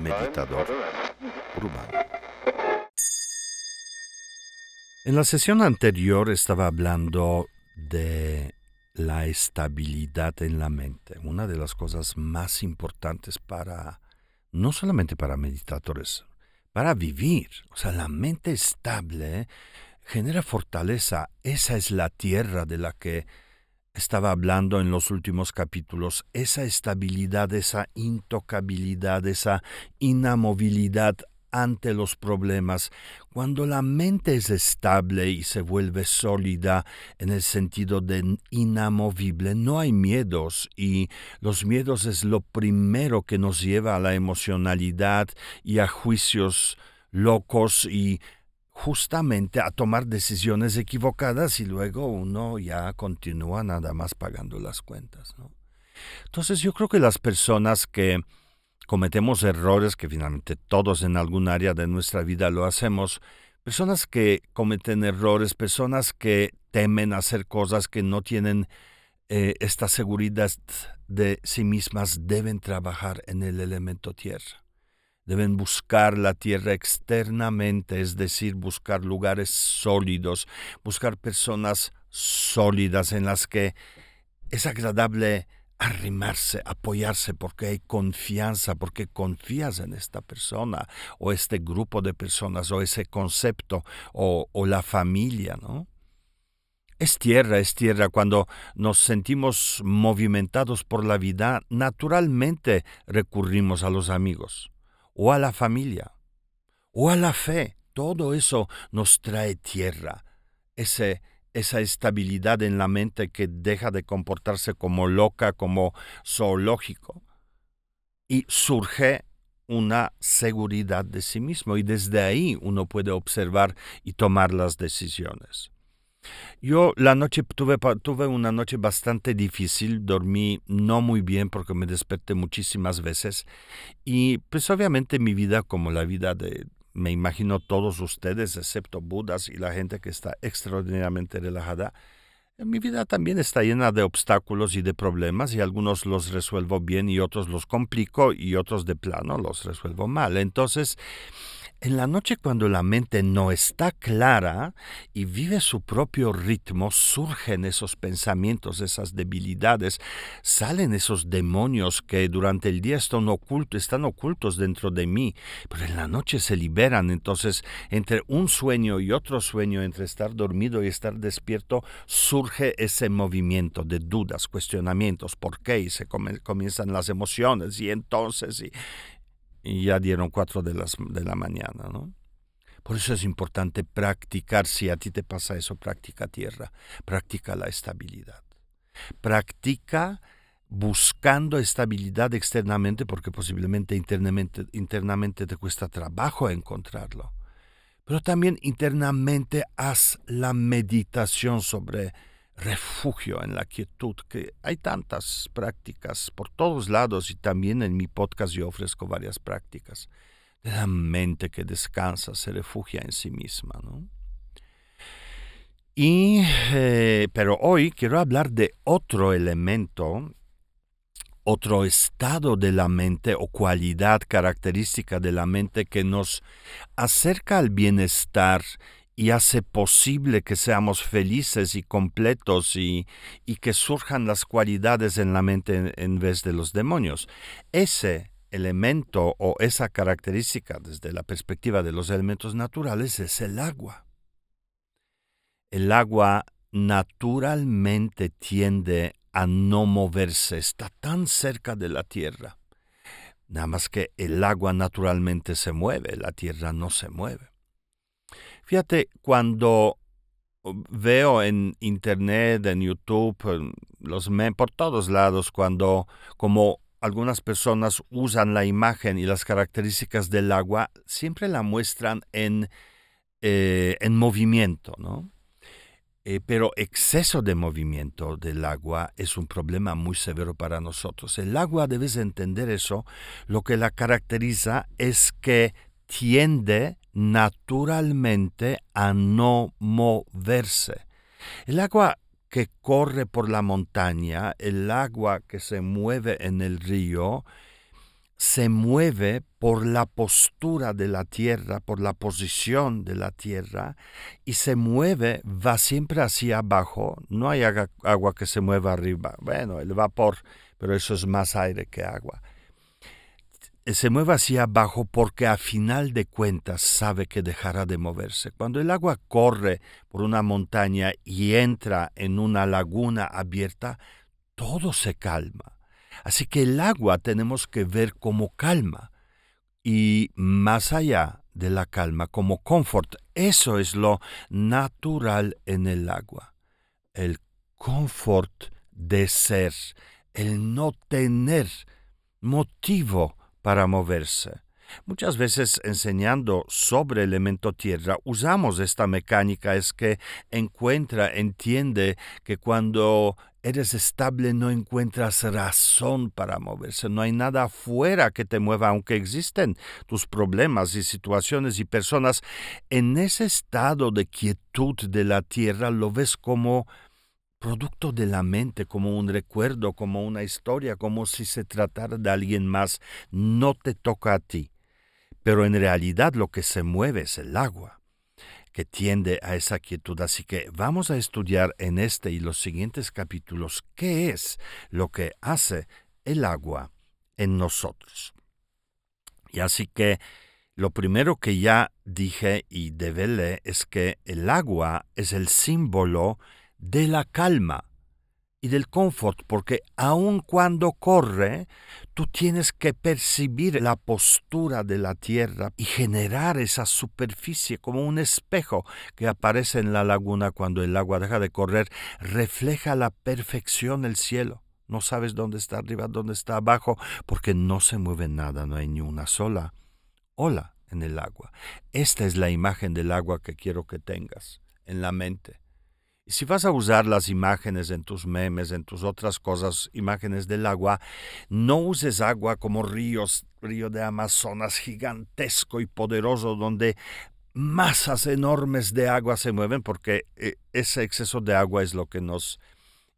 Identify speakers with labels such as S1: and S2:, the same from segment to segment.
S1: Meditador urbano. En la sesión anterior estaba hablando de la estabilidad en la mente, una de las cosas más importantes para, no solamente para meditadores, para vivir. O sea, la mente estable genera fortaleza. Esa es la tierra de la que estaba hablando en los últimos capítulos. Esa estabilidad, esa intocabilidad, esa inamovilidad ante los problemas, cuando la mente es estable y se vuelve sólida en el sentido de inamovible, no hay miedos y los miedos es lo primero que nos lleva a la emocionalidad y a juicios locos y justamente a tomar decisiones equivocadas y luego uno ya continúa nada más pagando las cuentas. Entonces yo creo que las personas que cometemos errores que finalmente todos en algún área de nuestra vida lo hacemos, personas que cometen errores, personas que temen hacer cosas que no tienen eh, esta seguridad de sí mismas, deben trabajar en el elemento tierra. Deben buscar la tierra externamente, es decir, buscar lugares sólidos, buscar personas sólidas en las que es agradable arrimarse, apoyarse porque hay confianza, porque confías en esta persona o este grupo de personas o ese concepto o, la familia, ¿no? Es tierra, es tierra. Cuando nos sentimos movimentados por la vida, naturalmente recurrimos a los amigos o a la familia o a la fe. Todo eso nos trae tierra, ese, esa estabilidad en la mente que deja de comportarse como loca, como zoológico. Y surge una seguridad de sí mismo y desde ahí uno puede observar y tomar las decisiones. Yo la noche tuve, tuve una noche bastante difícil, dormí no muy bien porque me desperté muchísimas veces y pues obviamente mi vida como la vida de me imagino todos ustedes, excepto Budas y la gente que está extraordinariamente relajada, mi vida también está llena de obstáculos y de problemas y algunos los resuelvo bien y otros los complico y otros de plano los resuelvo mal. Entonces, en la noche cuando la mente no está clara y vive su propio ritmo, surgen esos pensamientos, esas debilidades, salen esos demonios que durante el día están ocultos, dentro de mí, pero en la noche se liberan. Entonces, entre un sueño y otro sueño, entre estar dormido y estar despierto, surge ese movimiento de dudas, cuestionamientos, por qué, y se comienzan las emociones, y entonces, y, y ya dieron cuatro de, de la mañana, ¿no? Por eso es importante practicar, si a ti te pasa eso, practica tierra, practica la estabilidad. Practica buscando estabilidad externamente porque posiblemente internamente, internamente te cuesta trabajo encontrarlo. Pero también internamente haz la meditación sobre refugio en la quietud, que hay tantas prácticas por todos lados y también en mi podcast yo ofrezco varias prácticas de la mente que descansa, se refugia en sí misma. ¿no? Y, eh, pero hoy quiero hablar de otro elemento, otro estado de la mente o cualidad característica de la mente que nos acerca al bienestar y hace posible que seamos felices y completos y, que surjan las cualidades en la mente en, vez de los demonios. Ese elemento o esa característica desde la perspectiva de los elementos naturales es el agua. El agua naturalmente tiende a no moverse, está tan cerca de la tierra. Nada más que el agua naturalmente se mueve, la tierra no se mueve. Fíjate, cuando veo en internet, en YouTube, los por todos lados, cuando como algunas personas usan la imagen y las características del agua, siempre la muestran en, eh, en movimiento, ¿no? Eh, pero exceso de movimiento del agua es un problema muy severo para nosotros. El agua, debes entender eso, lo que la caracteriza es que tiende naturalmente a no moverse. El agua que corre por la montaña, el agua que se mueve en el río, se mueve por la postura de la tierra, por la posición de la tierra, y se mueve, va siempre hacia abajo, no hay agua que se mueva arriba, bueno, el vapor, pero eso es más aire que agua. Se mueve hacia abajo porque a final de cuentas sabe que dejará de moverse. Cuando el agua corre por una montaña y entra en una laguna abierta, todo se calma Así que el agua tenemos que ver como calma y más allá de la calma, como confort. Eso es lo natural en el agua. El confort de ser, el no tener motivo para moverse. Muchas veces enseñando sobre el elemento tierra usamos esta mecánica, es que encuentra, entiende que cuando eres estable no encuentras razón para moverse, no hay nada afuera que te mueva, aunque existen tus problemas y situaciones y personas. En ese estado de quietud de la tierra lo ves como producto de la mente, como un recuerdo, como una historia, como si se tratara de alguien más, no te toca a ti. Pero en realidad lo que se mueve es el agua que tiende a esa quietud. Así que vamos a estudiar en este y los siguientes capítulos qué es lo que hace el agua en nosotros. Y así que lo primero que ya dije y develé es que el agua es el símbolo de la calma y del confort, porque aun cuando corre, tú tienes que percibir la postura de la tierra y generar esa superficie como un espejo que aparece en la laguna cuando el agua deja de correr, refleja la perfección el cielo. No sabes dónde está arriba, dónde está abajo, porque no se mueve nada, no hay ni una sola ola en el agua. Esta es la imagen del agua que quiero que tengas en la mente. Si vas a usar las imágenes en tus memes, en tus otras cosas, imágenes del agua, no uses agua como ríos, río de Amazonas gigantesco y poderoso donde masas enormes de agua se mueven porque eh, ese exceso de agua es lo que nos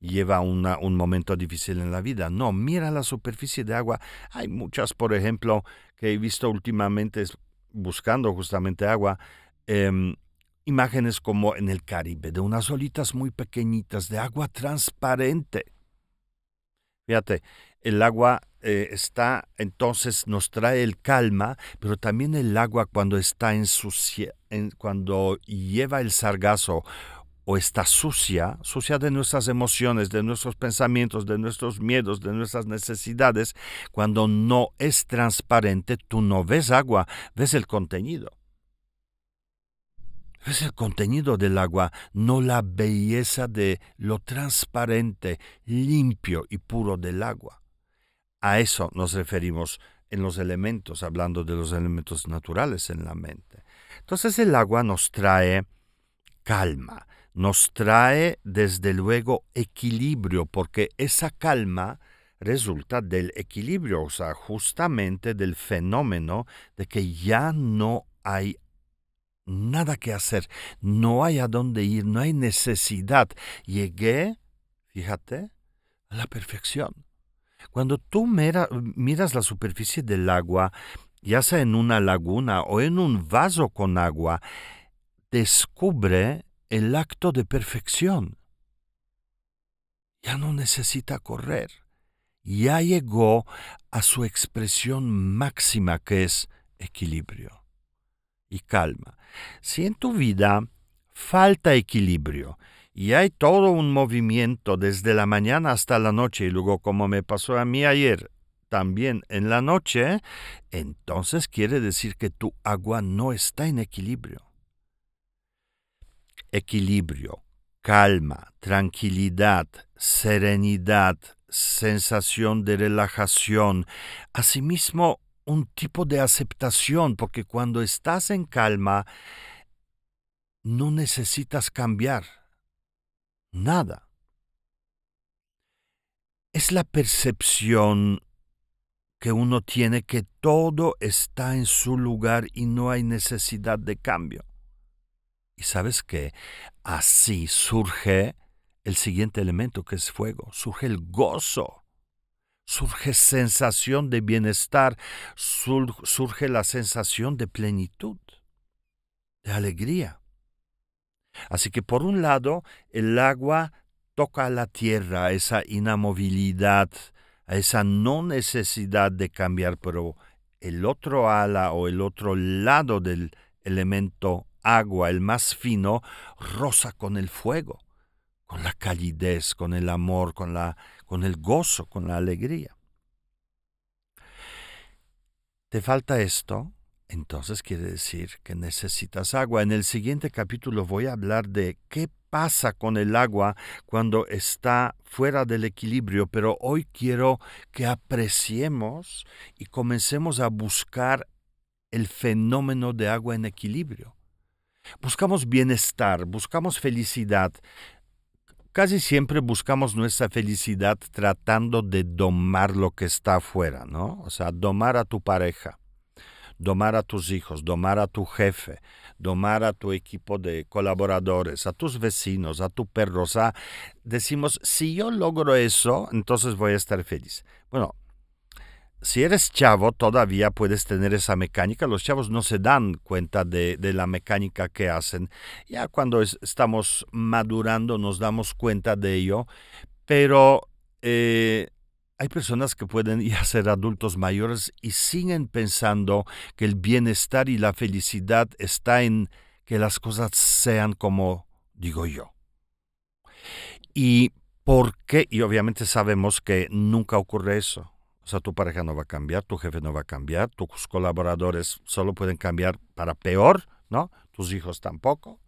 S1: lleva a un momento difícil en la vida. No, mira la superficie de agua. Hay muchas, por ejemplo, que he visto últimamente buscando justamente agua. Em, imágenes como en el Caribe, de unas olitas muy pequeñitas de agua transparente. Fíjate, el agua eh, está, entonces nos trae el calma, pero también el agua cuando está en, cuando lleva el sargazo o está sucia, sucia de nuestras emociones, de nuestros pensamientos, de nuestros miedos, de nuestras necesidades, cuando no es transparente, tú no ves agua, ves el contenido. Es el contenido del agua, no la belleza de lo transparente, limpio y puro del agua. A eso nos referimos en los elementos, hablando de los elementos naturales en la mente. Entonces el agua nos trae calma, nos trae desde luego equilibrio, porque esa calma resulta del equilibrio, o sea, justamente del fenómeno de que ya no hay nada que hacer, no hay a dónde ir, no hay necesidad. Llegué, fíjate, a la perfección. Cuando tú miras la superficie del agua, ya sea en una laguna o en un vaso con agua, descubre el acto de perfección. Ya no necesita correr. Ya llegó a su expresión máxima que es equilibrio y calma. Si en tu vida falta equilibrio y hay todo un movimiento desde la mañana hasta la noche y luego como me pasó a mí ayer, también en la noche, entonces quiere decir que tu agua no está en equilibrio. Equilibrio, calma, tranquilidad, serenidad, sensación de relajación, asimismo un tipo de aceptación, porque cuando estás en calma, no necesitas cambiar nada. Es la percepción que uno tiene que todo está en su lugar y no hay necesidad de cambio. Y sabes que así surge el siguiente elemento que es fuego, surge el gozo, surge sensación de bienestar, surge la sensación de plenitud, de alegría. Así que por un lado, el agua toca a la tierra, esa inamovilidad, a esa no necesidad de cambiar, pero el otro ala o el otro lado del elemento agua, el más fino, rosa con el fuego, con la calidez, con el amor, con, la, con el gozo, con la alegría. ¿Te falta esto? Entonces quiere decir que necesitas agua. En el siguiente capítulo voy a hablar de qué pasa con el agua cuando está fuera del equilibrio, pero hoy quiero que apreciemos y comencemos a buscar el fenómeno de agua en equilibrio. Buscamos bienestar, buscamos felicidad. Casi siempre buscamos nuestra felicidad tratando de domar lo que está afuera, ¿no? O sea, domar a tu pareja domar a tus hijos, domar a tu jefe, domar a tu equipo de colaboradores, a tus vecinos, a tu perro. O decimos, si yo logro eso, entonces voy a estar feliz. Bueno, si eres chavo, todavía puedes tener esa mecánica. Los chavos no se dan cuenta de, la mecánica que hacen. Ya cuando estamos madurando nos damos cuenta de ello. Pero eh, hay personas que pueden ya ser adultos mayores y siguen pensando que el bienestar y la felicidad está en que las cosas sean como digo yo. ¿Y por qué? Y obviamente sabemos que nunca ocurre eso. O sea, tu pareja no va a cambiar, tu jefe no va a cambiar, tus colaboradores solo pueden cambiar para peor, ¿no? Tus hijos tampoco.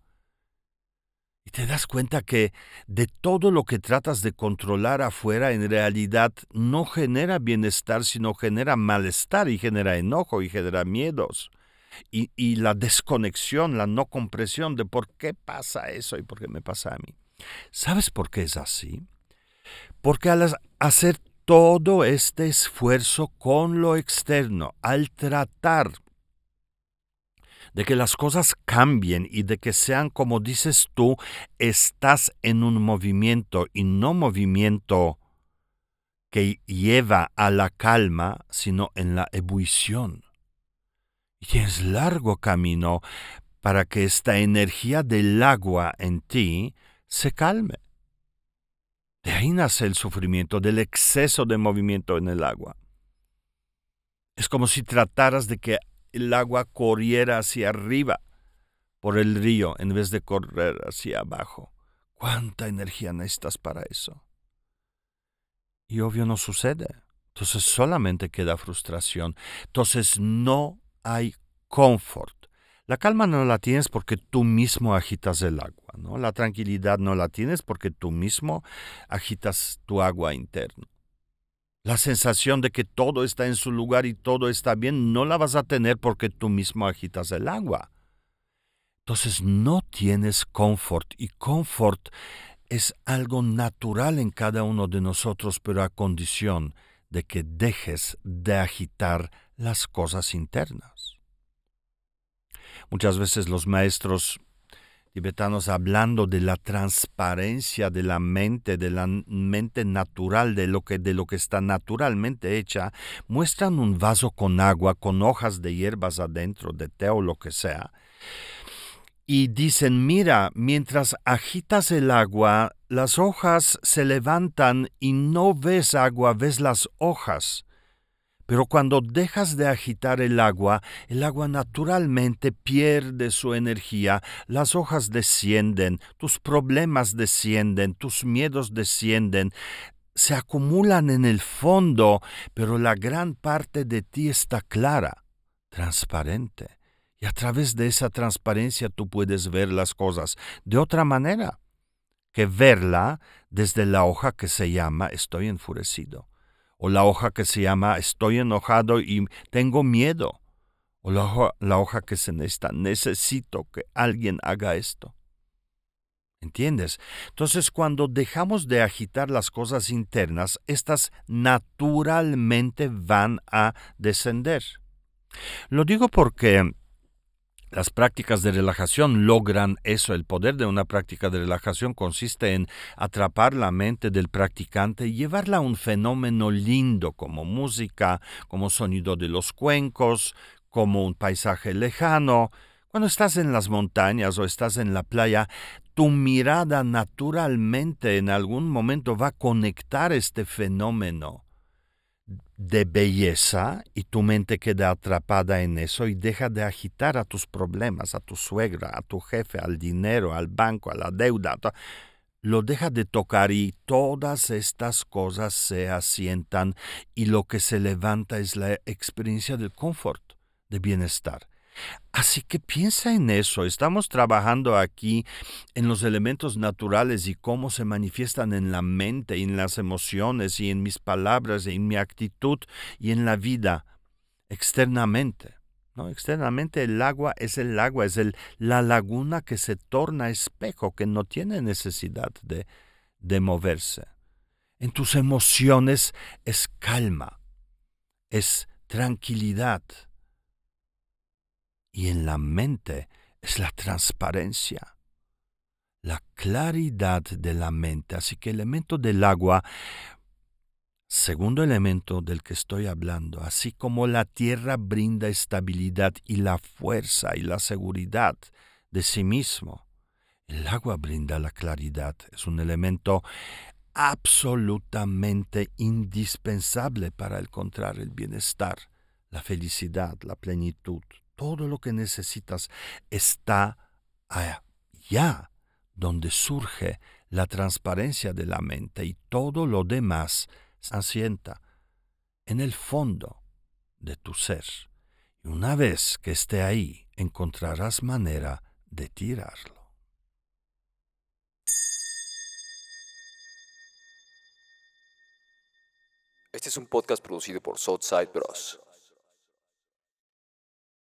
S1: Y te das cuenta que de todo lo que tratas de controlar afuera en realidad no genera bienestar, sino genera malestar y genera enojo y genera miedos. Y, y la desconexión, la no comprensión de por qué pasa eso y por qué me pasa a mí. ¿Sabes por qué es así? Porque al hacer todo este esfuerzo con lo externo, al tratar de que las cosas cambien y de que sean como dices tú, estás en un movimiento y no movimiento que lleva a la calma, sino en la ebullición. Y es largo camino para que esta energía del agua en ti se calme. De ahí nace el sufrimiento, del exceso de movimiento en el agua. Es como si trataras de que el agua corriera hacia arriba por el río en vez de correr hacia abajo. ¿Cuánta energía necesitas para eso? Y obvio no sucede. Entonces solamente queda frustración. Entonces no hay confort. La calma no la tienes porque tú mismo agitas el agua, ¿no? La tranquilidad no la tienes porque tú mismo agitas tu agua interno. La sensación de que todo está en su lugar y todo está bien no la vas a tener porque tú mismo agitas el agua. Entonces no tienes confort y confort es algo natural en cada uno de nosotros, pero a condición de que dejes de agitar las cosas internas. Muchas veces los maestros tibetanos hablando de la transparencia de la mente, de la mente natural, de lo que, de lo que está naturalmente hecha, muestran un vaso con agua, con hojas de hierbas adentro, de té o lo que sea. Y dicen, mira, mientras agitas el agua, las hojas se levantan y no ves agua, ves las hojas. Pero cuando dejas de agitar el agua, el agua naturalmente pierde su energía, las hojas descienden, tus problemas descienden, tus miedos descienden, se acumulan en el fondo, pero la gran parte de ti está clara, transparente. Y a través de esa transparencia tú puedes ver las cosas de otra manera que verla desde la hoja que se llama estoy enfurecido o la hoja que se llama Estoy enojado y tengo miedo, o la hoja, la hoja que se necesita Necesito que alguien haga esto. ¿Entiendes? Entonces, cuando dejamos de agitar las cosas internas, estas naturalmente van a descender. Lo digo porque Las prácticas de relajación logran eso. El poder de una práctica de relajación consiste en atrapar la mente del practicante y llevarla a un fenómeno lindo como música, como sonido de los cuencos, como un paisaje lejano. Cuando estás en las montañas o estás en la playa, tu mirada naturalmente en algún momento va a conectar este fenómeno de belleza y tu mente queda atrapada en eso y deja de agitar a tus problemas, a tu suegra, a tu jefe, al dinero, al banco, a la deuda. Lo deja de tocar y todas estas cosas se asientan y lo que se levanta es la experiencia del confort, de bienestar. Así que piensa en eso. Estamos trabajando aquí en los elementos naturales y cómo se manifiestan en la mente y en las emociones y en mis palabras y en mi actitud y en la vida externamente. ¿no? Externamente el agua es el agua, es el, la laguna que se torna espejo, que no tiene necesidad de, de moverse. En tus emociones es calma, es tranquilidad y en la mente es la transparencia, la claridad de la mente. Así que el elemento del agua, segundo elemento del que estoy hablando, así como la tierra brinda estabilidad y la fuerza y la seguridad de sí mismo, el agua brinda la claridad. Es un elemento absolutamente indispensable para encontrar el bienestar, la felicidad, la plenitud, todo lo que necesitas está allá donde surge la transparencia de la mente y todo lo demás se asienta en el fondo de tu ser. Y una vez que esté ahí, encontrarás manera de tirarlo.
S2: Este es un podcast producido por Southside Bros.